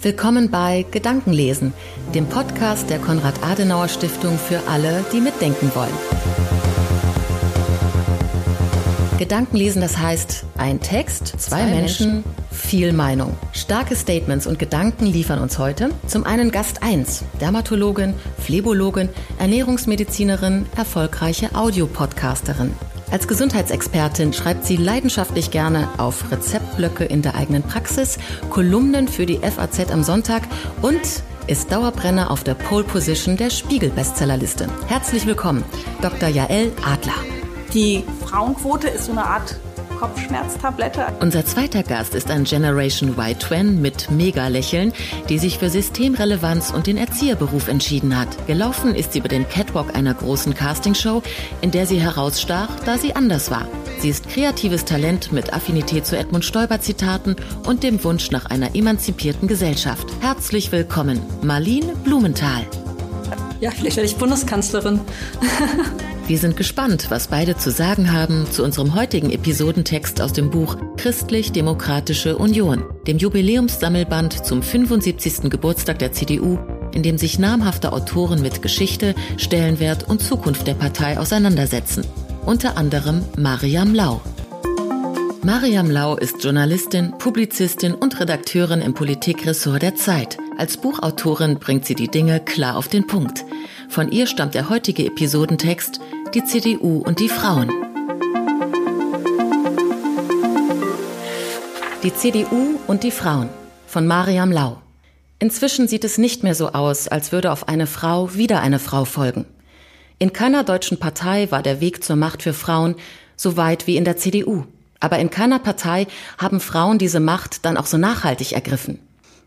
Willkommen bei Gedankenlesen, dem Podcast der Konrad-Adenauer-Stiftung für alle, die mitdenken wollen. Gedankenlesen, das heißt ein Text, zwei, zwei Menschen, Menschen, viel Meinung. Starke Statements und Gedanken liefern uns heute zum einen Gast 1, Dermatologin, Phlebologin, Ernährungsmedizinerin, erfolgreiche Audiopodcasterin. Als Gesundheitsexpertin schreibt sie leidenschaftlich gerne auf Rezeptblöcke in der eigenen Praxis, Kolumnen für die FAZ am Sonntag und ist Dauerbrenner auf der Pole Position der Spiegel-Bestsellerliste. Herzlich willkommen, Dr. Jael Adler. Die Frauenquote ist so eine Art Kopfschmerztablette. Unser zweiter Gast ist ein Generation Y-Twen mit Mega-Lächeln, die sich für Systemrelevanz und den Erzieherberuf entschieden hat. Gelaufen ist sie über den Catwalk einer großen Castingshow, in der sie herausstach, da sie anders war. Sie ist kreatives Talent mit Affinität zu Edmund Stoiber-Zitaten und dem Wunsch nach einer emanzipierten Gesellschaft. Herzlich willkommen, Marlene Blumenthal. Ja, vielleicht werde ich Bundeskanzlerin. Wir sind gespannt, was beide zu sagen haben zu unserem heutigen Episodentext aus dem Buch Christlich-Demokratische Union, dem Jubiläumssammelband zum 75. Geburtstag der CDU, in dem sich namhafte Autoren mit Geschichte, Stellenwert und Zukunft der Partei auseinandersetzen. Unter anderem Mariam Lau. Mariam Lau ist Journalistin, Publizistin und Redakteurin im Politikressort der Zeit. Als Buchautorin bringt sie die Dinge klar auf den Punkt. Von ihr stammt der heutige Episodentext die CDU und die Frauen. Die CDU und die Frauen von Mariam Lau. Inzwischen sieht es nicht mehr so aus, als würde auf eine Frau wieder eine Frau folgen. In keiner deutschen Partei war der Weg zur Macht für Frauen so weit wie in der CDU. Aber in keiner Partei haben Frauen diese Macht dann auch so nachhaltig ergriffen.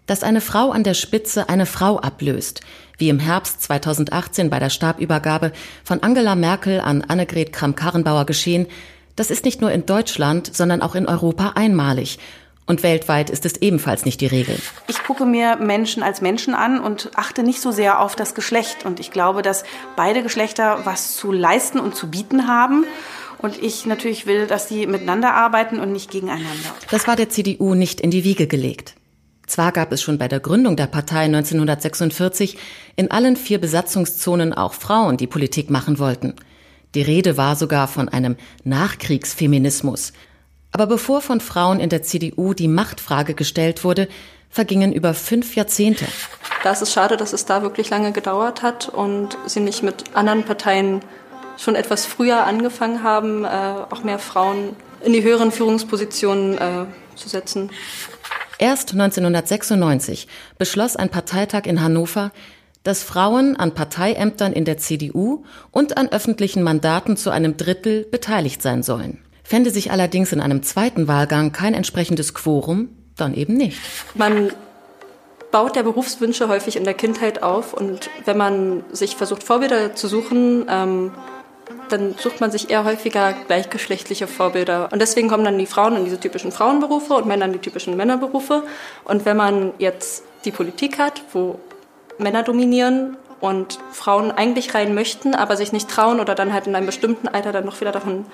Dass eine Frau an der Spitze eine Frau ablöst, wie im Herbst 2018 bei der Stabübergabe von Angela Merkel an Annegret Kramp-Karrenbauer geschehen, das ist nicht nur in Deutschland, sondern auch in Europa einmalig. Und weltweit ist es ebenfalls nicht die Regel. Ich gucke mir Menschen als Menschen an und achte nicht so sehr auf das Geschlecht. Und ich glaube, dass beide Geschlechter was zu leisten und zu bieten haben. Und ich natürlich will, dass sie miteinander arbeiten und nicht gegeneinander. Das war der CDU nicht in die Wiege gelegt. Zwar gab es schon bei der Gründung der Partei 1946 in allen vier Besatzungszonen auch Frauen, die Politik machen wollten. Die Rede war sogar von einem Nachkriegsfeminismus. Aber bevor von Frauen in der CDU die Machtfrage gestellt wurde, vergingen über fünf Jahrzehnte. Da ist es schade, dass es da wirklich lange gedauert hat und sie nicht mit anderen Parteien schon etwas früher angefangen haben, äh, auch mehr Frauen in die höheren Führungspositionen äh, zu setzen. Erst 1996 beschloss ein Parteitag in Hannover, dass Frauen an Parteiämtern in der CDU und an öffentlichen Mandaten zu einem Drittel beteiligt sein sollen. Fände sich allerdings in einem zweiten Wahlgang kein entsprechendes Quorum, dann eben nicht. Man baut der Berufswünsche häufig in der Kindheit auf und wenn man sich versucht, Vorbilder zu suchen, ähm, dann sucht man sich eher häufiger gleichgeschlechtliche Vorbilder. Und deswegen kommen dann die Frauen in diese typischen Frauenberufe und Männer in die typischen Männerberufe. Und wenn man jetzt die Politik hat, wo Männer dominieren und Frauen eigentlich rein möchten, aber sich nicht trauen oder dann halt in einem bestimmten Alter dann noch wieder davon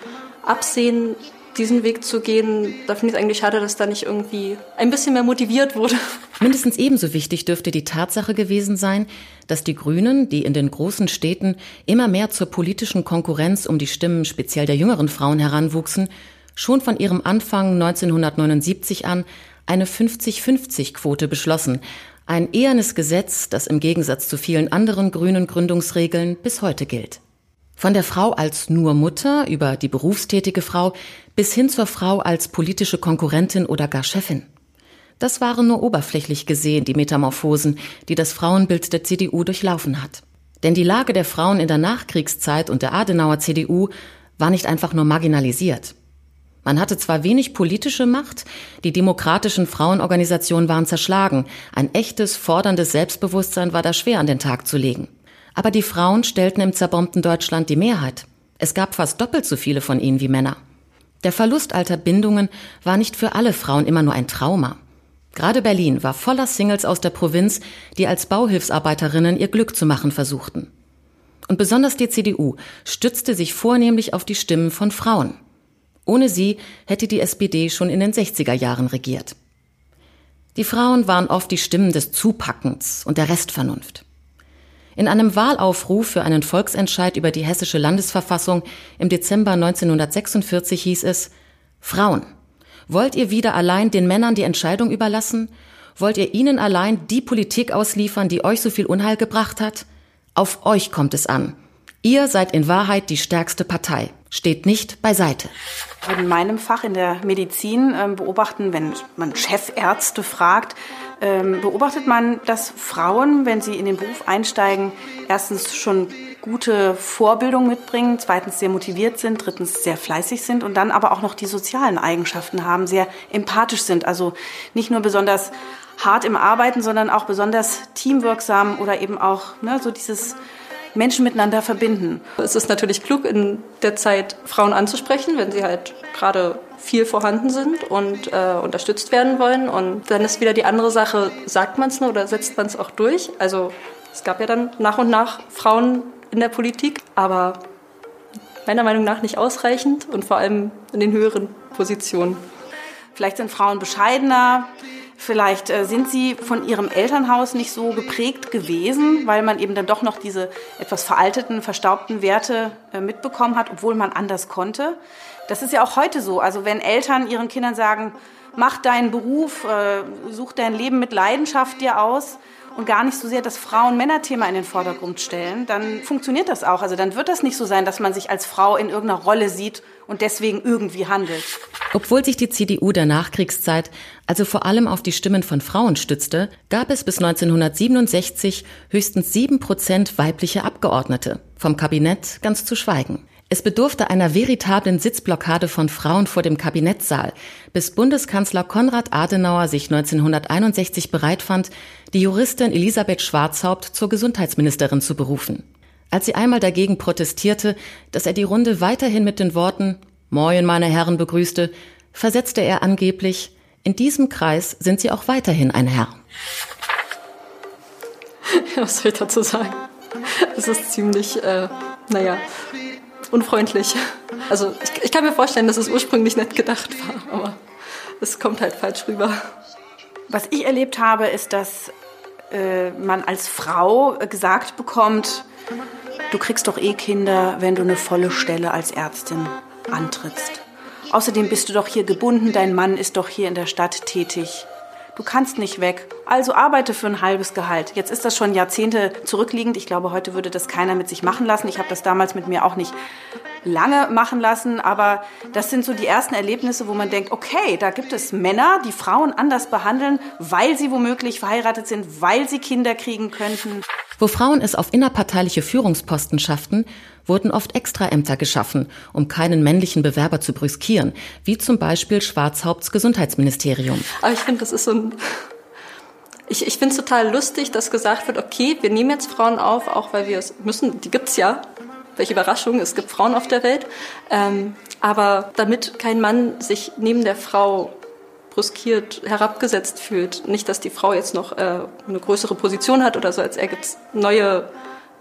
absehen, diesen Weg zu gehen, da finde ich es eigentlich schade, dass da nicht irgendwie ein bisschen mehr motiviert wurde. Mindestens ebenso wichtig dürfte die Tatsache gewesen sein, dass die Grünen, die in den großen Städten immer mehr zur politischen Konkurrenz um die Stimmen speziell der jüngeren Frauen heranwuchsen, schon von ihrem Anfang 1979 an eine 50-50-Quote beschlossen, ein ehernes Gesetz, das im Gegensatz zu vielen anderen grünen Gründungsregeln bis heute gilt. Von der Frau als nur Mutter über die berufstätige Frau bis hin zur Frau als politische Konkurrentin oder gar Chefin. Das waren nur oberflächlich gesehen die Metamorphosen, die das Frauenbild der CDU durchlaufen hat. Denn die Lage der Frauen in der Nachkriegszeit und der Adenauer CDU war nicht einfach nur marginalisiert. Man hatte zwar wenig politische Macht, die demokratischen Frauenorganisationen waren zerschlagen, ein echtes, forderndes Selbstbewusstsein war da schwer an den Tag zu legen. Aber die Frauen stellten im zerbombten Deutschland die Mehrheit. Es gab fast doppelt so viele von ihnen wie Männer. Der Verlust alter Bindungen war nicht für alle Frauen immer nur ein Trauma. Gerade Berlin war voller Singles aus der Provinz, die als Bauhilfsarbeiterinnen ihr Glück zu machen versuchten. Und besonders die CDU stützte sich vornehmlich auf die Stimmen von Frauen. Ohne sie hätte die SPD schon in den 60er Jahren regiert. Die Frauen waren oft die Stimmen des Zupackens und der Restvernunft. In einem Wahlaufruf für einen Volksentscheid über die hessische Landesverfassung im Dezember 1946 hieß es Frauen, wollt ihr wieder allein den Männern die Entscheidung überlassen? Wollt ihr ihnen allein die Politik ausliefern, die euch so viel Unheil gebracht hat? Auf euch kommt es an. Ihr seid in Wahrheit die stärkste Partei. Steht nicht beiseite. In meinem Fach in der Medizin äh, beobachten, wenn man Chefärzte fragt, ähm, beobachtet man, dass Frauen, wenn sie in den Beruf einsteigen, erstens schon gute Vorbildung mitbringen, zweitens sehr motiviert sind, drittens sehr fleißig sind und dann aber auch noch die sozialen Eigenschaften haben, sehr empathisch sind. Also nicht nur besonders hart im Arbeiten, sondern auch besonders teamwirksam oder eben auch ne, so dieses Menschen miteinander verbinden. Es ist natürlich klug, in der Zeit Frauen anzusprechen, wenn sie halt gerade viel vorhanden sind und äh, unterstützt werden wollen. Und dann ist wieder die andere Sache, sagt man es nur oder setzt man es auch durch? Also es gab ja dann nach und nach Frauen in der Politik, aber meiner Meinung nach nicht ausreichend und vor allem in den höheren Positionen. Vielleicht sind Frauen bescheidener, Vielleicht äh, sind sie von ihrem Elternhaus nicht so geprägt gewesen, weil man eben dann doch noch diese etwas veralteten, verstaubten Werte äh, mitbekommen hat, obwohl man anders konnte. Das ist ja auch heute so. Also wenn Eltern ihren Kindern sagen, mach deinen Beruf, äh, such dein Leben mit Leidenschaft dir aus, und gar nicht so sehr das Frauen-Männer-Thema in den Vordergrund stellen, dann funktioniert das auch. Also dann wird das nicht so sein, dass man sich als Frau in irgendeiner Rolle sieht und deswegen irgendwie handelt. Obwohl sich die CDU der Nachkriegszeit also vor allem auf die Stimmen von Frauen stützte, gab es bis 1967 höchstens sieben Prozent weibliche Abgeordnete, vom Kabinett ganz zu schweigen. Es bedurfte einer veritablen Sitzblockade von Frauen vor dem Kabinettssaal, bis Bundeskanzler Konrad Adenauer sich 1961 bereit fand, die Juristin Elisabeth Schwarzhaupt zur Gesundheitsministerin zu berufen. Als sie einmal dagegen protestierte, dass er die Runde weiterhin mit den Worten Moin, meine Herren begrüßte, versetzte er angeblich, in diesem Kreis sind sie auch weiterhin ein Herr. Was soll ich dazu sagen? Es ist ziemlich, äh, naja, unfreundlich. Also ich, ich, kann mir vorstellen, dass es ursprünglich nett gedacht war, aber es kommt halt falsch rüber. Was ich erlebt habe, ist, dass äh, man als Frau gesagt bekommt, du kriegst doch eh Kinder, wenn du eine volle Stelle als Ärztin antrittst. Außerdem bist du doch hier gebunden, dein Mann ist doch hier in der Stadt tätig. Du kannst nicht weg, also arbeite für ein halbes Gehalt. Jetzt ist das schon Jahrzehnte zurückliegend. Ich glaube, heute würde das keiner mit sich machen lassen. Ich habe das damals mit mir auch nicht lange machen lassen, aber das sind so die ersten Erlebnisse, wo man denkt, okay, da gibt es Männer, die Frauen anders behandeln, weil sie womöglich verheiratet sind, weil sie Kinder kriegen könnten. Wo Frauen es auf innerparteiliche Führungsposten schafften, wurden oft Extraämter geschaffen, um keinen männlichen Bewerber zu brüskieren, wie zum Beispiel Schwarzhaupts Gesundheitsministerium. Aber ich finde, das ist so ein ich, ich finde es total lustig, dass gesagt wird, okay, wir nehmen jetzt Frauen auf, auch weil wir es müssen, die gibt's ja, welche Überraschung, es gibt Frauen auf der Welt. Ähm, aber damit kein Mann sich neben der Frau bruskiert, herabgesetzt fühlt, nicht, dass die Frau jetzt noch äh, eine größere Position hat oder so, als er gibt neue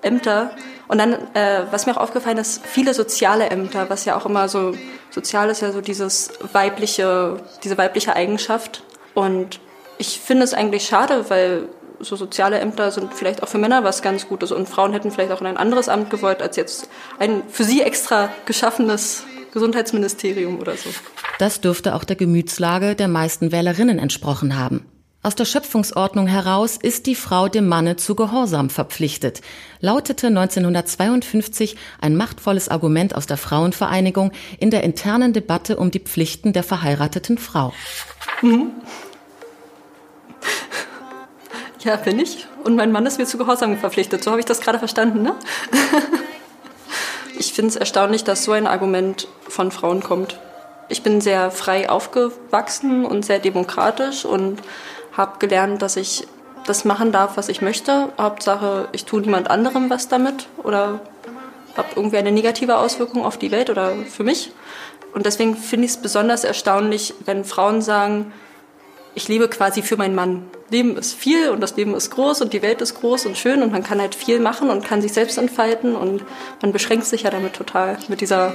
Ämter. Und dann, äh, was mir auch aufgefallen ist, viele soziale Ämter, was ja auch immer so, sozial ist ja so dieses weibliche, diese weibliche Eigenschaft. Und ich finde es eigentlich schade, weil so soziale Ämter sind vielleicht auch für Männer was ganz Gutes und Frauen hätten vielleicht auch in ein anderes Amt gewollt als jetzt ein für sie extra geschaffenes Gesundheitsministerium oder so. Das dürfte auch der Gemütslage der meisten Wählerinnen entsprochen haben. Aus der Schöpfungsordnung heraus ist die Frau dem Manne zu Gehorsam verpflichtet, lautete 1952 ein machtvolles Argument aus der Frauenvereinigung in der internen Debatte um die Pflichten der verheirateten Frau. Mhm. Ja, bin ich. Und mein Mann ist mir zu Gehorsam verpflichtet. So habe ich das gerade verstanden, ne? ich finde es erstaunlich, dass so ein Argument von Frauen kommt. Ich bin sehr frei aufgewachsen und sehr demokratisch und habe gelernt, dass ich das machen darf, was ich möchte. Hauptsache, ich tue niemand anderem was damit oder habe irgendwie eine negative Auswirkung auf die Welt oder für mich. Und deswegen finde ich es besonders erstaunlich, wenn Frauen sagen, ich lebe quasi für meinen Mann. Leben ist viel und das Leben ist groß und die Welt ist groß und schön und man kann halt viel machen und kann sich selbst entfalten und man beschränkt sich ja damit total mit dieser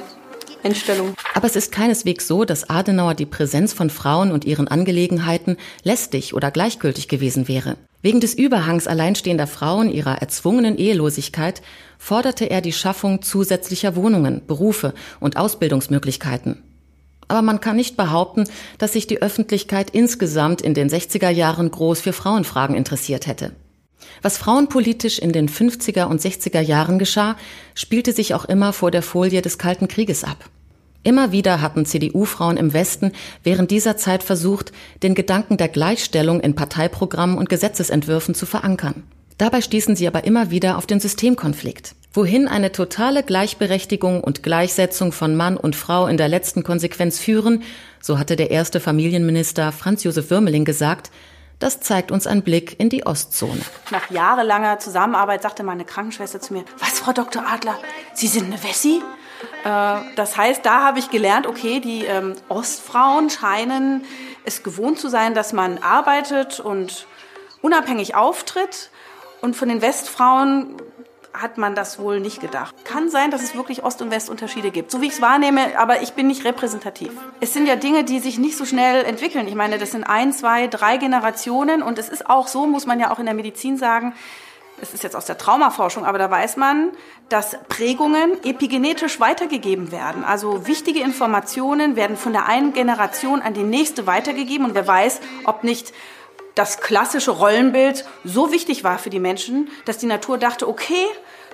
Einstellung. Aber es ist keineswegs so, dass Adenauer die Präsenz von Frauen und ihren Angelegenheiten lästig oder gleichgültig gewesen wäre. Wegen des Überhangs alleinstehender Frauen ihrer erzwungenen Ehelosigkeit forderte er die Schaffung zusätzlicher Wohnungen, Berufe und Ausbildungsmöglichkeiten. Aber man kann nicht behaupten, dass sich die Öffentlichkeit insgesamt in den 60er Jahren groß für Frauenfragen interessiert hätte. Was frauenpolitisch in den 50er und 60er Jahren geschah, spielte sich auch immer vor der Folie des Kalten Krieges ab. Immer wieder hatten CDU-Frauen im Westen während dieser Zeit versucht, den Gedanken der Gleichstellung in Parteiprogrammen und Gesetzesentwürfen zu verankern. Dabei stießen sie aber immer wieder auf den Systemkonflikt. Wohin eine totale Gleichberechtigung und Gleichsetzung von Mann und Frau in der letzten Konsequenz führen, so hatte der erste Familienminister Franz Josef Würmeling gesagt, das zeigt uns ein Blick in die Ostzone. Nach jahrelanger Zusammenarbeit sagte meine Krankenschwester zu mir, was, Frau Dr. Adler, Sie sind eine Wessi? Äh, das heißt, da habe ich gelernt, okay, die ähm, Ostfrauen scheinen es gewohnt zu sein, dass man arbeitet und unabhängig auftritt. Und von den Westfrauen hat man das wohl nicht gedacht. Kann sein, dass es wirklich Ost- und Westunterschiede gibt, so wie ich es wahrnehme, aber ich bin nicht repräsentativ. Es sind ja Dinge, die sich nicht so schnell entwickeln. Ich meine, das sind ein, zwei, drei Generationen und es ist auch so, muss man ja auch in der Medizin sagen, es ist jetzt aus der Traumaforschung, aber da weiß man, dass Prägungen epigenetisch weitergegeben werden. Also wichtige Informationen werden von der einen Generation an die nächste weitergegeben und wer weiß, ob nicht das klassische Rollenbild so wichtig war für die Menschen, dass die Natur dachte, okay,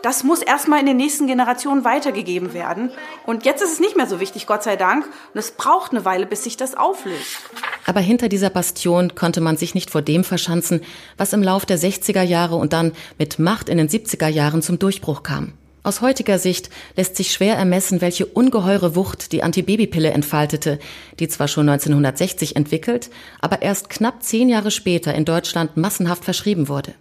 das muss erstmal in den nächsten Generationen weitergegeben werden. Und jetzt ist es nicht mehr so wichtig, Gott sei Dank. Und es braucht eine Weile, bis sich das auflöst. Aber hinter dieser Bastion konnte man sich nicht vor dem verschanzen, was im Lauf der 60er Jahre und dann mit Macht in den 70er Jahren zum Durchbruch kam. Aus heutiger Sicht lässt sich schwer ermessen, welche ungeheure Wucht die Antibabypille entfaltete, die zwar schon 1960 entwickelt, aber erst knapp zehn Jahre später in Deutschland massenhaft verschrieben wurde.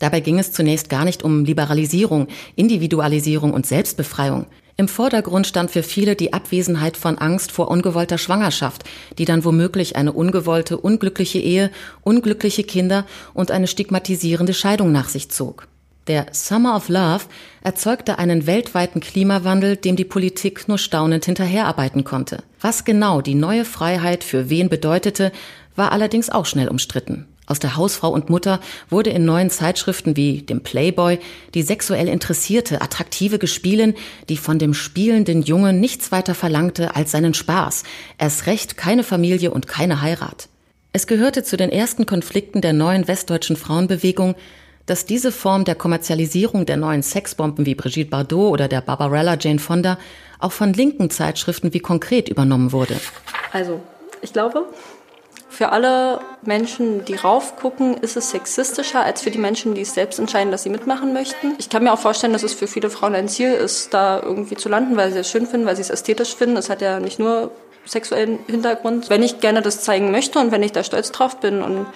Dabei ging es zunächst gar nicht um Liberalisierung, Individualisierung und Selbstbefreiung. Im Vordergrund stand für viele die Abwesenheit von Angst vor ungewollter Schwangerschaft, die dann womöglich eine ungewollte, unglückliche Ehe, unglückliche Kinder und eine stigmatisierende Scheidung nach sich zog. Der Summer of Love erzeugte einen weltweiten Klimawandel, dem die Politik nur staunend hinterherarbeiten konnte. Was genau die neue Freiheit für wen bedeutete, war allerdings auch schnell umstritten. Aus der Hausfrau und Mutter wurde in neuen Zeitschriften wie dem Playboy die sexuell interessierte, attraktive Gespielin, die von dem spielenden Jungen nichts weiter verlangte als seinen Spaß, erst recht keine Familie und keine Heirat. Es gehörte zu den ersten Konflikten der neuen westdeutschen Frauenbewegung, dass diese Form der Kommerzialisierung der neuen Sexbomben wie Brigitte Bardot oder der Barbarella Jane Fonda auch von linken Zeitschriften wie konkret übernommen wurde. Also, ich glaube, für alle Menschen, die raufgucken, ist es sexistischer als für die Menschen, die es selbst entscheiden, dass sie mitmachen möchten. Ich kann mir auch vorstellen, dass es für viele Frauen ein Ziel ist, da irgendwie zu landen, weil sie es schön finden, weil sie es ästhetisch finden. Es hat ja nicht nur sexuellen Hintergrund. Wenn ich gerne das zeigen möchte und wenn ich da stolz drauf bin und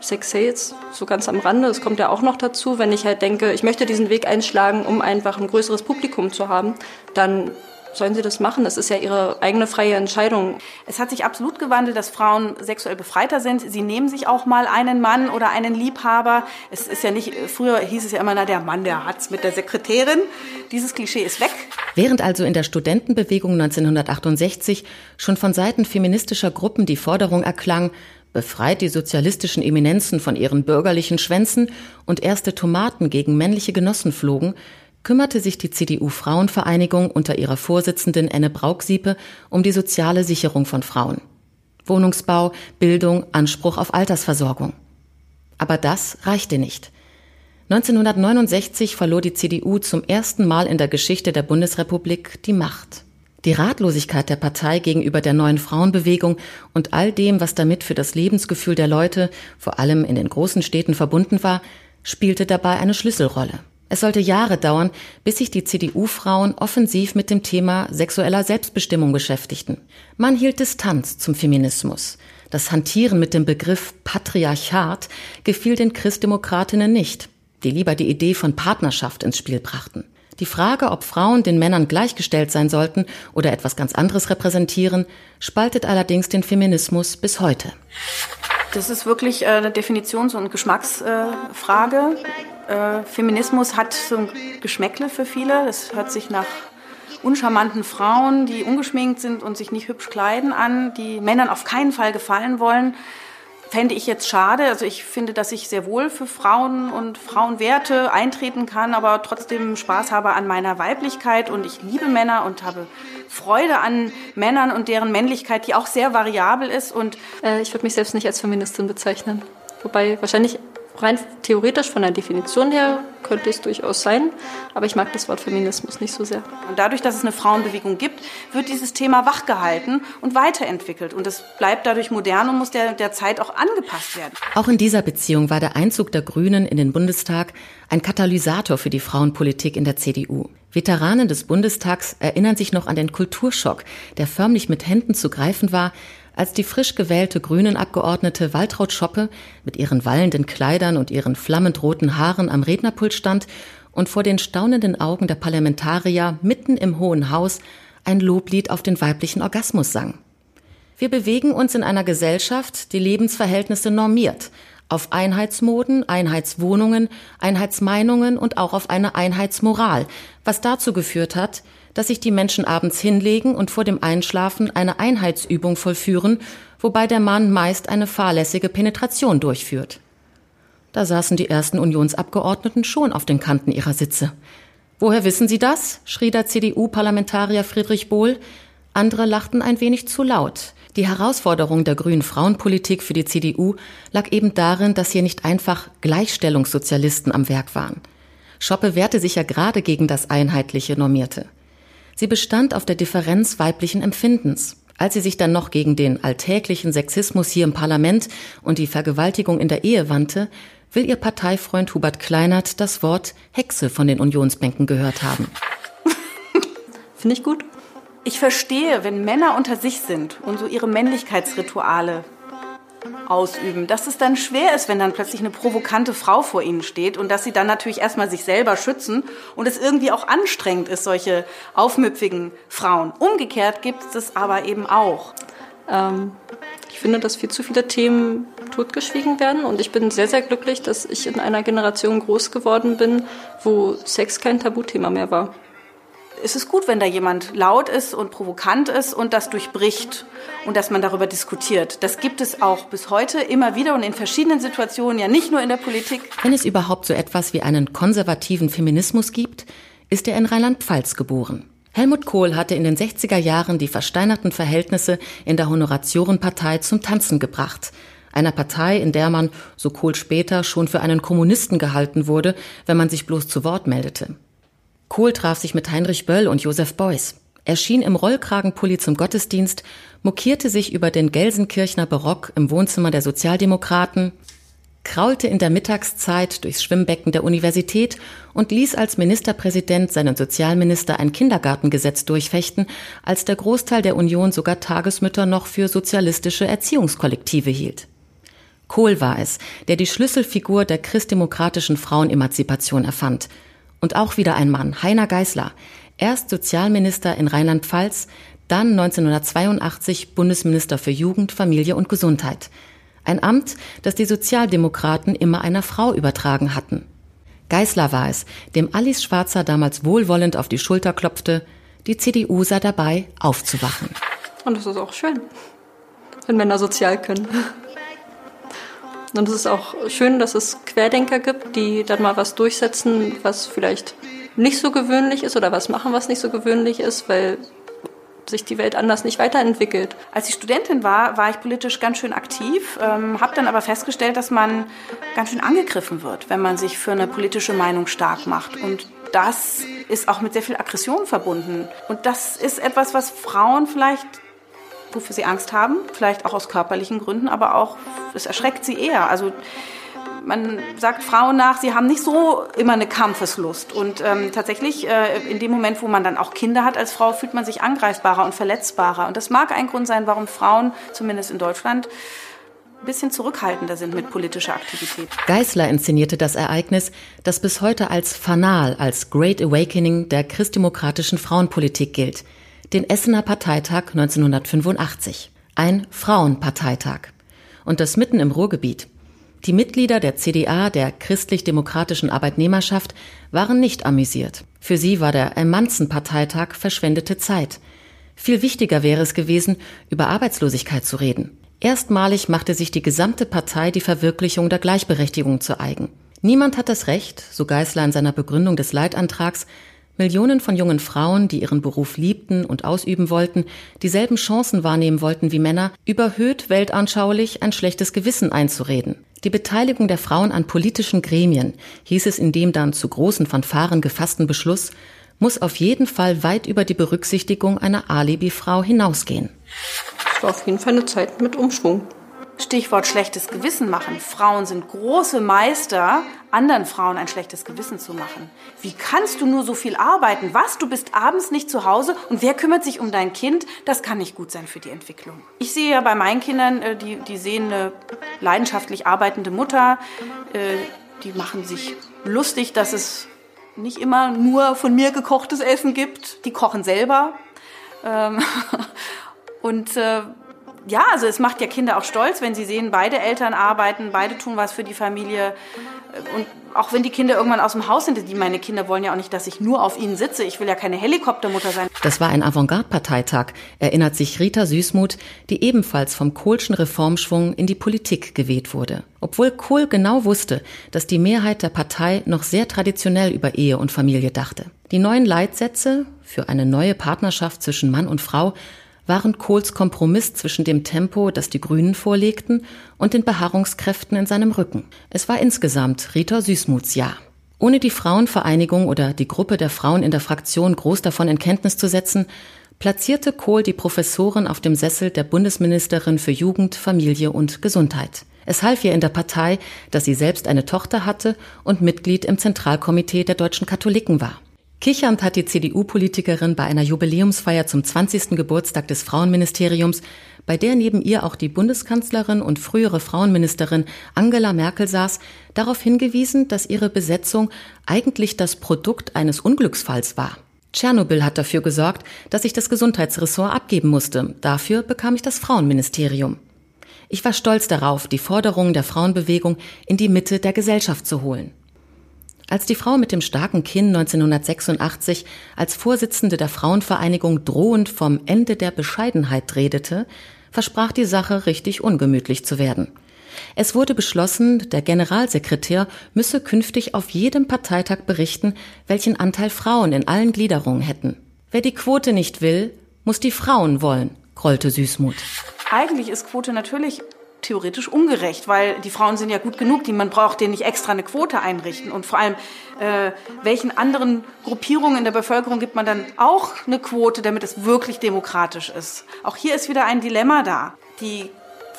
Sex Sales, so ganz am Rande, es kommt ja auch noch dazu, wenn ich halt denke, ich möchte diesen Weg einschlagen, um einfach ein größeres Publikum zu haben, dann sollen sie das machen. Das ist ja ihre eigene freie Entscheidung. Es hat sich absolut gewandelt, dass Frauen sexuell befreiter sind. Sie nehmen sich auch mal einen Mann oder einen Liebhaber. Es ist ja nicht, früher hieß es ja immer, na, der Mann, der hat's mit der Sekretärin. Dieses Klischee ist weg. Während also in der Studentenbewegung 1968 schon von Seiten feministischer Gruppen die Forderung erklang, befreit die sozialistischen Eminenzen von ihren bürgerlichen Schwänzen und erste Tomaten gegen männliche Genossen flogen, kümmerte sich die CDU-Frauenvereinigung unter ihrer Vorsitzenden Enne Braugsiepe um die soziale Sicherung von Frauen. Wohnungsbau, Bildung, Anspruch auf Altersversorgung. Aber das reichte nicht. 1969 verlor die CDU zum ersten Mal in der Geschichte der Bundesrepublik die Macht. Die Ratlosigkeit der Partei gegenüber der neuen Frauenbewegung und all dem, was damit für das Lebensgefühl der Leute, vor allem in den großen Städten verbunden war, spielte dabei eine Schlüsselrolle. Es sollte Jahre dauern, bis sich die CDU-Frauen offensiv mit dem Thema sexueller Selbstbestimmung beschäftigten. Man hielt Distanz zum Feminismus. Das Hantieren mit dem Begriff Patriarchat gefiel den Christdemokratinnen nicht, die lieber die Idee von Partnerschaft ins Spiel brachten. Die Frage, ob Frauen den Männern gleichgestellt sein sollten oder etwas ganz anderes repräsentieren, spaltet allerdings den Feminismus bis heute. Das ist wirklich äh, eine Definitions- und Geschmacksfrage. Äh, Feminismus hat so ein Geschmäckle für viele. Das hört sich nach uncharmanten Frauen, die ungeschminkt sind und sich nicht hübsch kleiden an, die Männern auf keinen Fall gefallen wollen fände ich jetzt schade. Also ich finde, dass ich sehr wohl für Frauen und Frauenwerte eintreten kann, aber trotzdem Spaß habe an meiner Weiblichkeit und ich liebe Männer und habe Freude an Männern und deren Männlichkeit, die auch sehr variabel ist. Und äh, ich würde mich selbst nicht als Feministin bezeichnen. Wobei wahrscheinlich rein theoretisch von der Definition her könnte es durchaus sein, aber ich mag das Wort Feminismus nicht so sehr. Und dadurch, dass es eine Frauenbewegung gibt, wird dieses Thema wachgehalten und weiterentwickelt. Und es bleibt dadurch modern und muss der, der Zeit auch angepasst werden. Auch in dieser Beziehung war der Einzug der Grünen in den Bundestag ein Katalysator für die Frauenpolitik in der CDU. Veteranen des Bundestags erinnern sich noch an den Kulturschock, der förmlich mit Händen zu greifen war, als die frisch gewählte Grünen-Abgeordnete Waltraud Schoppe mit ihren wallenden Kleidern und ihren flammend roten Haaren am Rednerpult stand und vor den staunenden Augen der Parlamentarier mitten im Hohen Haus ein Loblied auf den weiblichen Orgasmus sang. Wir bewegen uns in einer Gesellschaft, die Lebensverhältnisse normiert, auf Einheitsmoden, Einheitswohnungen, Einheitsmeinungen und auch auf eine Einheitsmoral, was dazu geführt hat, dass sich die Menschen abends hinlegen und vor dem Einschlafen eine Einheitsübung vollführen, wobei der Mann meist eine fahrlässige Penetration durchführt. Da saßen die ersten Unionsabgeordneten schon auf den Kanten ihrer Sitze. Woher wissen Sie das? schrie der CDU-Parlamentarier Friedrich Bohl. Andere lachten ein wenig zu laut. Die Herausforderung der grünen Frauenpolitik für die CDU lag eben darin, dass hier nicht einfach Gleichstellungssozialisten am Werk waren. Schoppe wehrte sich ja gerade gegen das einheitliche Normierte. Sie bestand auf der Differenz weiblichen Empfindens. Als sie sich dann noch gegen den alltäglichen Sexismus hier im Parlament und die Vergewaltigung in der Ehe wandte, will ihr Parteifreund Hubert Kleinert das Wort Hexe von den Unionsbänken gehört haben. Finde ich gut. Ich verstehe, wenn Männer unter sich sind und so ihre Männlichkeitsrituale ausüben, dass es dann schwer ist, wenn dann plötzlich eine provokante Frau vor ihnen steht und dass sie dann natürlich erstmal sich selber schützen und es irgendwie auch anstrengend ist, solche aufmüpfigen Frauen. Umgekehrt gibt es das aber eben auch. Ähm, ich finde, dass viel zu viele Themen totgeschwiegen werden und ich bin sehr, sehr glücklich, dass ich in einer Generation groß geworden bin, wo Sex kein Tabuthema mehr war es gut, wenn da jemand laut ist und provokant ist und das durchbricht und dass man darüber diskutiert. Das gibt es auch bis heute immer wieder und in verschiedenen Situationen, ja nicht nur in der Politik. Wenn es überhaupt so etwas wie einen konservativen Feminismus gibt, ist er in Rheinland-Pfalz geboren. Helmut Kohl hatte in den 60er Jahren die versteinerten Verhältnisse in der Honoratiorenpartei zum Tanzen gebracht. Einer Partei, in der man, so Kohl später, schon für einen Kommunisten gehalten wurde, wenn man sich bloß zu Wort meldete. Kohl traf sich mit Heinrich Böll und Josef Beuys. Er schien im Rollkragenpulli zum Gottesdienst, mokierte sich über den Gelsenkirchner Barock im Wohnzimmer der Sozialdemokraten, kraulte in der Mittagszeit durchs Schwimmbecken der Universität und ließ als Ministerpräsident seinen Sozialminister ein Kindergartengesetz durchfechten, als der Großteil der Union sogar Tagesmütter noch für sozialistische Erziehungskollektive hielt. Kohl war es, der die Schlüsselfigur der christdemokratischen Frauenemanzipation erfand – und auch wieder ein Mann, Heiner Geißler, erst Sozialminister in Rheinland-Pfalz, dann 1982 Bundesminister für Jugend, Familie und Gesundheit. Ein Amt, das die Sozialdemokraten immer einer Frau übertragen hatten. Geißler war es, dem Alice Schwarzer damals wohlwollend auf die Schulter klopfte, die CDU sei dabei, aufzuwachen. Und das ist auch schön, wenn Männer sozial können. Und es ist auch schön, dass es Querdenker gibt, die dann mal was durchsetzen, was vielleicht nicht so gewöhnlich ist oder was machen, was nicht so gewöhnlich ist, weil sich die Welt anders nicht weiterentwickelt. Als ich Studentin war, war ich politisch ganz schön aktiv, ähm, habe dann aber festgestellt, dass man ganz schön angegriffen wird, wenn man sich für eine politische Meinung stark macht. Und das ist auch mit sehr viel Aggression verbunden. Und das ist etwas, was Frauen vielleicht wofür sie Angst haben, vielleicht auch aus körperlichen Gründen, aber auch, es erschreckt sie eher. Also man sagt Frauen nach, sie haben nicht so immer eine Kampfeslust. Und ähm, tatsächlich, äh, in dem Moment, wo man dann auch Kinder hat als Frau, fühlt man sich angreifbarer und verletzbarer. Und das mag ein Grund sein, warum Frauen, zumindest in Deutschland, ein bisschen zurückhaltender sind mit politischer Aktivität. Geißler inszenierte das Ereignis, das bis heute als Fanal, als Great Awakening der christdemokratischen Frauenpolitik gilt – den Essener Parteitag 1985. Ein Frauenparteitag. Und das mitten im Ruhrgebiet. Die Mitglieder der CDA, der christlich-demokratischen Arbeitnehmerschaft, waren nicht amüsiert. Für sie war der Emanzenparteitag verschwendete Zeit. Viel wichtiger wäre es gewesen, über Arbeitslosigkeit zu reden. Erstmalig machte sich die gesamte Partei die Verwirklichung der Gleichberechtigung zu eigen. Niemand hat das Recht, so Geißler in seiner Begründung des Leitantrags, Millionen von jungen Frauen, die ihren Beruf liebten und ausüben wollten, dieselben Chancen wahrnehmen wollten wie Männer, überhöht weltanschaulich ein schlechtes Gewissen einzureden. Die Beteiligung der Frauen an politischen Gremien, hieß es in dem dann zu großen Fanfaren gefassten Beschluss, muss auf jeden Fall weit über die Berücksichtigung einer Alibi-Frau hinausgehen. Es war auf jeden Fall eine Zeit mit Umschwung. Stichwort schlechtes Gewissen machen. Frauen sind große Meister, anderen Frauen ein schlechtes Gewissen zu machen. Wie kannst du nur so viel arbeiten? Was? Du bist abends nicht zu Hause und wer kümmert sich um dein Kind? Das kann nicht gut sein für die Entwicklung. Ich sehe ja bei meinen Kindern, äh, die, die sehen eine leidenschaftlich arbeitende Mutter, äh, die machen sich lustig, dass es nicht immer nur von mir gekochtes Essen gibt. Die kochen selber. Ähm, und äh, ja, also es macht ja Kinder auch stolz, wenn sie sehen, beide Eltern arbeiten, beide tun was für die Familie. Und auch wenn die Kinder irgendwann aus dem Haus sind, die meine Kinder wollen ja auch nicht, dass ich nur auf ihnen sitze. Ich will ja keine Helikoptermutter sein. Das war ein Avantgarde-Parteitag, erinnert sich Rita Süßmuth, die ebenfalls vom Kohlschen Reformschwung in die Politik geweht wurde. Obwohl Kohl genau wusste, dass die Mehrheit der Partei noch sehr traditionell über Ehe und Familie dachte. Die neuen Leitsätze für eine neue Partnerschaft zwischen Mann und Frau waren Kohls Kompromiss zwischen dem Tempo, das die Grünen vorlegten, und den Beharrungskräften in seinem Rücken. Es war insgesamt Rita Süßmuths Jahr. Ohne die Frauenvereinigung oder die Gruppe der Frauen in der Fraktion groß davon in Kenntnis zu setzen, platzierte Kohl die Professorin auf dem Sessel der Bundesministerin für Jugend, Familie und Gesundheit. Es half ihr in der Partei, dass sie selbst eine Tochter hatte und Mitglied im Zentralkomitee der deutschen Katholiken war. Kichernd hat die CDU-Politikerin bei einer Jubiläumsfeier zum 20. Geburtstag des Frauenministeriums, bei der neben ihr auch die Bundeskanzlerin und frühere Frauenministerin Angela Merkel saß, darauf hingewiesen, dass ihre Besetzung eigentlich das Produkt eines Unglücksfalls war. Tschernobyl hat dafür gesorgt, dass ich das Gesundheitsressort abgeben musste. Dafür bekam ich das Frauenministerium. Ich war stolz darauf, die Forderungen der Frauenbewegung in die Mitte der Gesellschaft zu holen. Als die Frau mit dem starken Kinn 1986 als Vorsitzende der Frauenvereinigung drohend vom Ende der Bescheidenheit redete, versprach die Sache richtig ungemütlich zu werden. Es wurde beschlossen, der Generalsekretär müsse künftig auf jedem Parteitag berichten, welchen Anteil Frauen in allen Gliederungen hätten. Wer die Quote nicht will, muss die Frauen wollen, grollte Süßmut. Eigentlich ist Quote natürlich theoretisch ungerecht, weil die Frauen sind ja gut genug, die man braucht denen nicht extra eine Quote einrichten. Und vor allem, äh, welchen anderen Gruppierungen in der Bevölkerung gibt man dann auch eine Quote, damit es wirklich demokratisch ist? Auch hier ist wieder ein Dilemma da. Die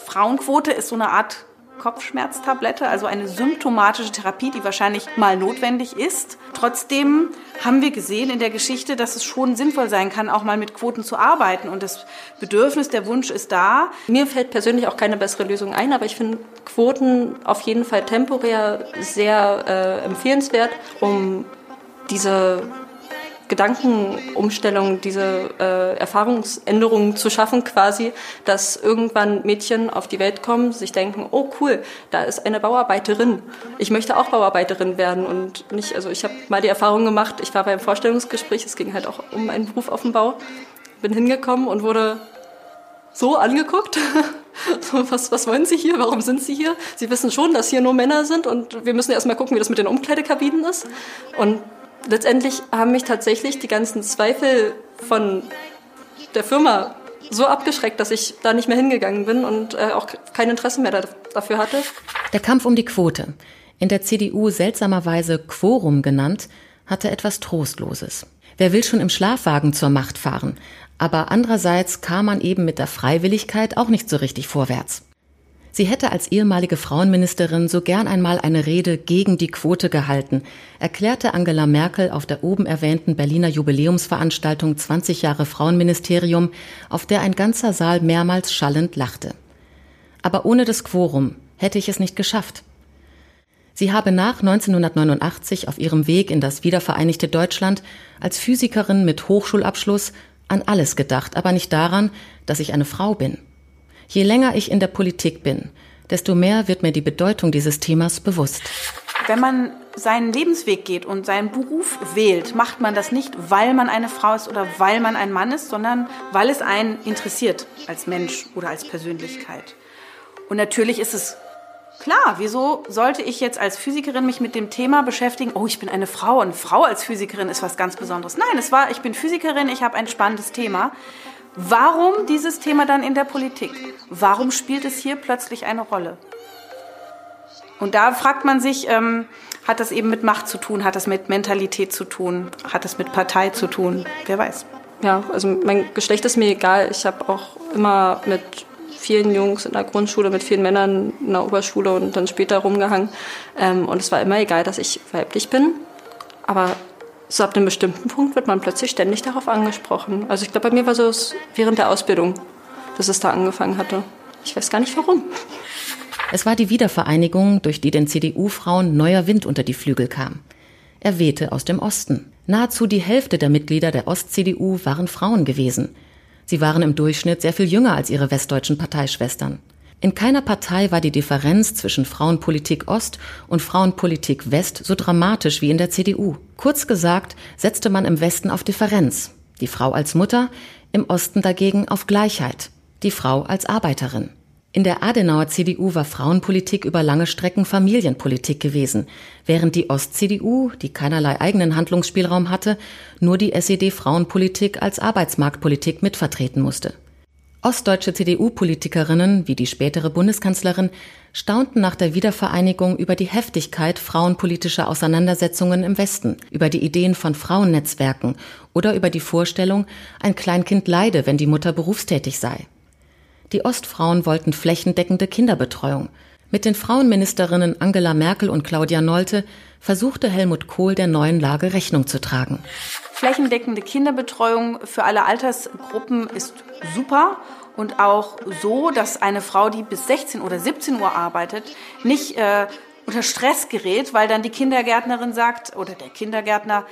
Frauenquote ist so eine Art Kopfschmerztablette, also eine symptomatische Therapie, die wahrscheinlich mal notwendig ist. Trotzdem haben wir gesehen in der Geschichte, dass es schon sinnvoll sein kann, auch mal mit Quoten zu arbeiten. Und das Bedürfnis, der Wunsch ist da. Mir fällt persönlich auch keine bessere Lösung ein, aber ich finde Quoten auf jeden Fall temporär sehr äh, empfehlenswert, um diese Gedankenumstellung, diese äh, Erfahrungsänderungen zu schaffen, quasi, dass irgendwann Mädchen auf die Welt kommen, sich denken, oh cool, da ist eine Bauarbeiterin. Ich möchte auch Bauarbeiterin werden und nicht, also ich habe mal die Erfahrung gemacht, ich war beim Vorstellungsgespräch, es ging halt auch um einen Beruf auf dem Bau, bin hingekommen und wurde so angeguckt. Was, was wollen Sie hier? Warum sind Sie hier? Sie wissen schon, dass hier nur Männer sind und wir müssen erst mal gucken, wie das mit den Umkleidekabinen ist. Und letztendlich haben mich tatsächlich die ganzen Zweifel von der Firma so abgeschreckt, dass ich da nicht mehr hingegangen bin und äh, auch kein Interesse mehr da, dafür hatte. Der Kampf um die Quote, in der CDU seltsamerweise Quorum genannt, hatte etwas Trostloses. Wer will schon im Schlafwagen zur Macht fahren? Aber andererseits kam man eben mit der Freiwilligkeit auch nicht so richtig vorwärts. Sie hätte als ehemalige Frauenministerin so gern einmal eine Rede gegen die Quote gehalten, erklärte Angela Merkel auf der oben erwähnten Berliner Jubiläumsveranstaltung 20 Jahre Frauenministerium, auf der ein ganzer Saal mehrmals schallend lachte. Aber ohne das Quorum hätte ich es nicht geschafft. Sie habe nach 1989 auf ihrem Weg in das wiedervereinigte Deutschland als Physikerin mit Hochschulabschluss an alles gedacht, aber nicht daran, dass ich eine Frau bin. Je länger ich in der Politik bin, desto mehr wird mir die Bedeutung dieses Themas bewusst. Wenn man seinen Lebensweg geht und seinen Beruf wählt, macht man das nicht, weil man eine Frau ist oder weil man ein Mann ist, sondern weil es einen interessiert als Mensch oder als Persönlichkeit. Und natürlich ist es klar, wieso sollte ich jetzt als Physikerin mich mit dem Thema beschäftigen, oh, ich bin eine Frau und Frau als Physikerin ist was ganz Besonderes. Nein, es war, ich bin Physikerin, ich habe ein spannendes Thema. Warum dieses Thema dann in der Politik? Warum spielt es hier plötzlich eine Rolle? Und da fragt man sich, ähm, hat das eben mit Macht zu tun, hat das mit Mentalität zu tun, hat das mit Partei zu tun? Wer weiß. Ja, also mein Geschlecht ist mir egal. Ich habe auch immer mit vielen Jungs in der Grundschule, mit vielen Männern in der Oberschule und dann später rumgehangen. Ähm, und es war immer egal, dass ich weiblich bin. Aber so ab einem bestimmten Punkt wird man plötzlich ständig darauf angesprochen. Also ich glaube, bei mir war so während der Ausbildung, dass es da angefangen hatte. Ich weiß gar nicht warum. Es war die Wiedervereinigung, durch die den CDU-Frauen neuer Wind unter die Flügel kam. Er wehte aus dem Osten. Nahezu die Hälfte der Mitglieder der Ost-CDU waren Frauen gewesen. Sie waren im Durchschnitt sehr viel jünger als ihre westdeutschen Parteischwestern. In keiner Partei war die Differenz zwischen Frauenpolitik Ost und Frauenpolitik West so dramatisch wie in der CDU. Kurz gesagt setzte man im Westen auf Differenz, die Frau als Mutter, im Osten dagegen auf Gleichheit, die Frau als Arbeiterin. In der Adenauer CDU war Frauenpolitik über lange Strecken Familienpolitik gewesen, während die Ost-CDU, die keinerlei eigenen Handlungsspielraum hatte, nur die SED-Frauenpolitik als Arbeitsmarktpolitik mitvertreten musste. Ostdeutsche CDU-Politikerinnen, wie die spätere Bundeskanzlerin, staunten nach der Wiedervereinigung über die Heftigkeit frauenpolitischer Auseinandersetzungen im Westen, über die Ideen von Frauennetzwerken oder über die Vorstellung, ein Kleinkind leide, wenn die Mutter berufstätig sei. Die Ostfrauen wollten flächendeckende Kinderbetreuung. Mit den Frauenministerinnen Angela Merkel und Claudia Nolte versuchte Helmut Kohl der neuen Lage Rechnung zu tragen. Flächendeckende Kinderbetreuung für alle Altersgruppen ist super und auch so, dass eine Frau, die bis 16 oder 17 Uhr arbeitet, nicht äh, unter Stress gerät, weil dann die Kindergärtnerin sagt oder der Kindergärtner,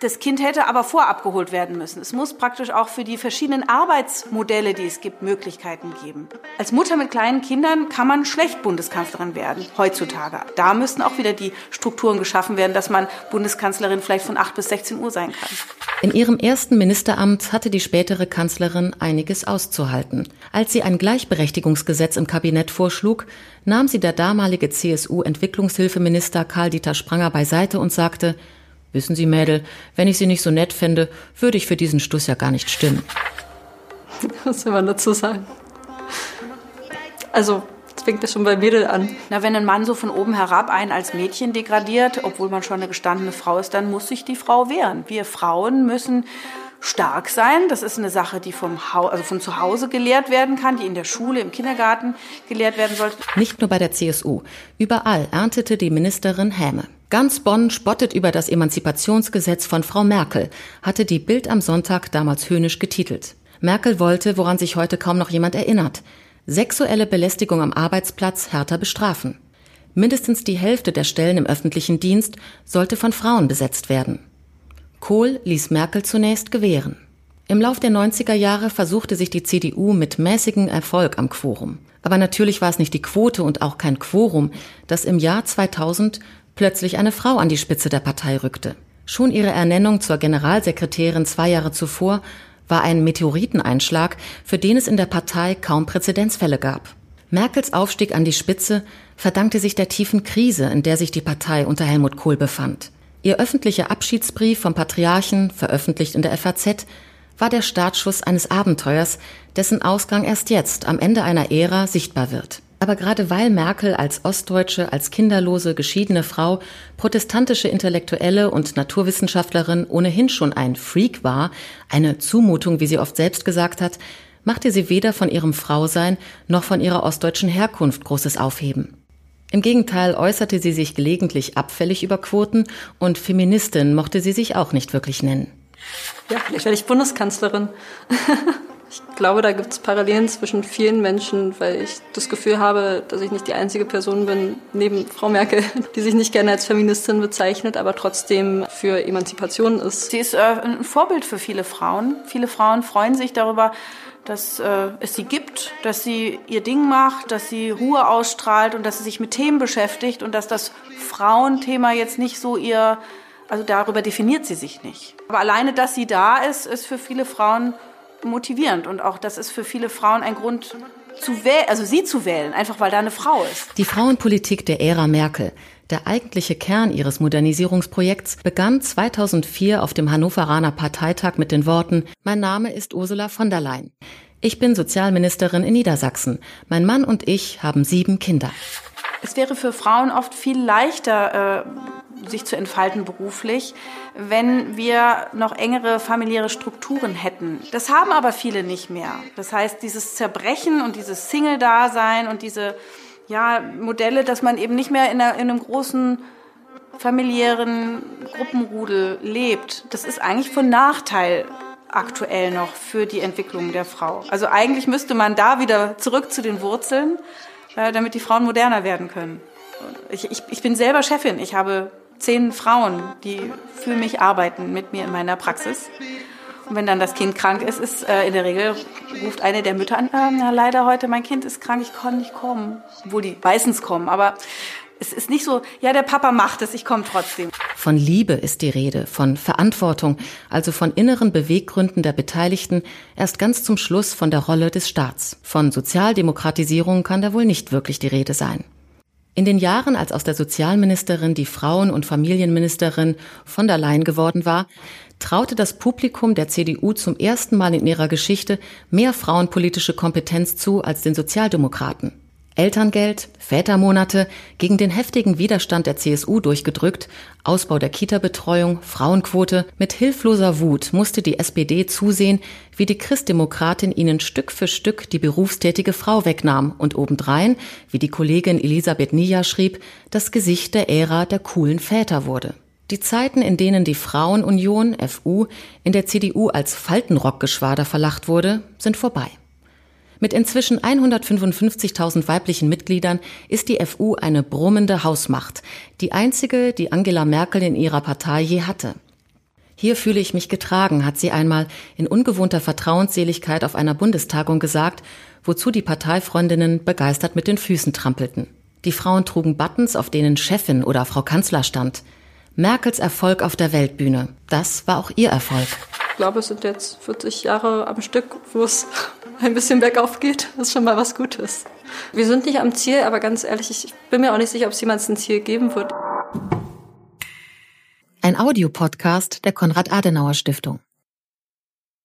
das Kind hätte aber vorabgeholt werden müssen. Es muss praktisch auch für die verschiedenen Arbeitsmodelle, die es gibt, Möglichkeiten geben. Als Mutter mit kleinen Kindern kann man schlecht Bundeskanzlerin werden, heutzutage. Da müssten auch wieder die Strukturen geschaffen werden, dass man Bundeskanzlerin vielleicht von 8 bis 16 Uhr sein kann. In ihrem ersten Ministeramt hatte die spätere Kanzlerin einiges auszuhalten. Als sie ein Gleichberechtigungsgesetz im Kabinett vorschlug, nahm sie der damalige CSU-Entwicklungshilfeminister Karl-Dieter Spranger beiseite und sagte, Wissen Sie, Mädel, wenn ich Sie nicht so nett fände, würde ich für diesen Stuss ja gar nicht stimmen. Was soll man dazu sagen? Also, das fängt ja schon bei Mädel an. Na, wenn ein Mann so von oben herab einen als Mädchen degradiert, obwohl man schon eine gestandene Frau ist, dann muss sich die Frau wehren. Wir Frauen müssen stark sein. Das ist eine Sache, die vom Haus, also von zu Hause gelehrt werden kann, die in der Schule, im Kindergarten gelehrt werden sollte. Nicht nur bei der CSU. Überall erntete die Ministerin Häme. Ganz Bonn spottet über das Emanzipationsgesetz von Frau Merkel, hatte die Bild am Sonntag damals höhnisch getitelt. Merkel wollte, woran sich heute kaum noch jemand erinnert, sexuelle Belästigung am Arbeitsplatz härter bestrafen. Mindestens die Hälfte der Stellen im öffentlichen Dienst sollte von Frauen besetzt werden. Kohl ließ Merkel zunächst gewähren. Im Lauf der 90er Jahre versuchte sich die CDU mit mäßigem Erfolg am Quorum. Aber natürlich war es nicht die Quote und auch kein Quorum, das im Jahr 2000 plötzlich eine Frau an die Spitze der Partei rückte. Schon ihre Ernennung zur Generalsekretärin zwei Jahre zuvor war ein Meteoriteneinschlag, für den es in der Partei kaum Präzedenzfälle gab. Merkels Aufstieg an die Spitze verdankte sich der tiefen Krise, in der sich die Partei unter Helmut Kohl befand. Ihr öffentlicher Abschiedsbrief vom Patriarchen, veröffentlicht in der FAZ, war der Startschuss eines Abenteuers, dessen Ausgang erst jetzt, am Ende einer Ära, sichtbar wird. Aber gerade weil Merkel als Ostdeutsche, als kinderlose, geschiedene Frau, protestantische Intellektuelle und Naturwissenschaftlerin ohnehin schon ein Freak war, eine Zumutung, wie sie oft selbst gesagt hat, machte sie weder von ihrem Frausein noch von ihrer ostdeutschen Herkunft großes Aufheben. Im Gegenteil äußerte sie sich gelegentlich abfällig über Quoten und Feministin mochte sie sich auch nicht wirklich nennen. Ja, vielleicht werde ich Bundeskanzlerin. ich glaube, da gibt es Parallelen zwischen vielen Menschen, weil ich das Gefühl habe, dass ich nicht die einzige Person bin, neben Frau Merkel, die sich nicht gerne als Feministin bezeichnet, aber trotzdem für Emanzipation ist. Sie ist äh, ein Vorbild für viele Frauen. Viele Frauen freuen sich darüber, dass äh, es sie gibt gibt, dass sie ihr Ding macht, dass sie Ruhe ausstrahlt und dass sie sich mit Themen beschäftigt und dass das Frauenthema jetzt nicht so ihr, also darüber definiert sie sich nicht. Aber alleine, dass sie da ist, ist für viele Frauen motivierend und auch das ist für viele Frauen ein Grund zu wählen, also sie zu wählen, einfach weil da eine Frau ist. Die Frauenpolitik der Ära Merkel. Der eigentliche Kern ihres Modernisierungsprojekts begann 2004 auf dem Hannoveraner Parteitag mit den Worten Mein Name ist Ursula von der Leyen. Ich bin Sozialministerin in Niedersachsen. Mein Mann und ich haben sieben Kinder. Es wäre für Frauen oft viel leichter, äh, sich zu entfalten beruflich, wenn wir noch engere familiäre Strukturen hätten. Das haben aber viele nicht mehr. Das heißt, dieses Zerbrechen und dieses Single-Dasein und diese ja, Modelle, dass man eben nicht mehr in, einem großen familiären Gruppenrudel lebt, das ist eigentlich von Nachteil aktuell noch für die Entwicklung der Frau. Also eigentlich müsste man da wieder zurück zu den Wurzeln, äh, damit die Frauen moderner werden können. Ich, ich, ich bin selber Chefin. Ich habe zehn Frauen, die für mich arbeiten, mit mir in meiner Praxis. Und wenn dann das Kind krank ist, ist äh, in der Regel ruft eine der Mütter an, äh, na, leider heute, mein Kind ist krank, ich kann nicht kommen. Obwohl die meistens kommen, aber es ist nicht so, ja, der Papa macht es, ich komme trotzdem. Von Liebe ist die Rede, von Verantwortung, also von inneren Beweggründen der Beteiligten, erst ganz zum Schluss von der Rolle des Staats. Von Sozialdemokratisierung kann da wohl nicht wirklich die Rede sein. In den Jahren, als aus der Sozialministerin die Frauen- und Familienministerin von der Leyen geworden war, traute das Publikum der CDU zum ersten Mal in ihrer Geschichte mehr frauenpolitische Kompetenz zu als den Sozialdemokraten. Elterngeld, Vätermonate, gegen den heftigen Widerstand der CSU durchgedrückt, Ausbau der Kita-Betreuung, Frauenquote. Mit hilfloser Wut musste die SPD zusehen, wie die Christdemokratin ihnen Stück für Stück die berufstätige Frau wegnahm und obendrein, wie die Kollegin Elisabeth Nia schrieb, das Gesicht der Ära der coolen Väter wurde. Die Zeiten, in denen die Frauenunion, FU, in der CDU als Faltenrockgeschwader verlacht wurde, sind vorbei. Mit inzwischen 155.000 weiblichen Mitgliedern ist die FU eine brummende Hausmacht, die einzige, die Angela Merkel in ihrer Partei je hatte. Hier fühle ich mich getragen, hat sie einmal in ungewohnter Vertrauensseligkeit auf einer Bundestagung gesagt, wozu die Parteifreundinnen begeistert mit den Füßen trampelten. Die Frauen trugen Buttons, auf denen Chefin oder Frau Kanzler stand. Merkels Erfolg auf der Weltbühne, das war auch ihr Erfolg. Ich glaube, es sind jetzt 40 Jahre am Stück, wo es ein bisschen bergauf geht. Ist schon mal was Gutes. Wir sind nicht am Ziel, aber ganz ehrlich, ich bin mir auch nicht sicher, ob es jemals ein Ziel geben wird. Ein Audiopodcast der Konrad-Adenauer-Stiftung.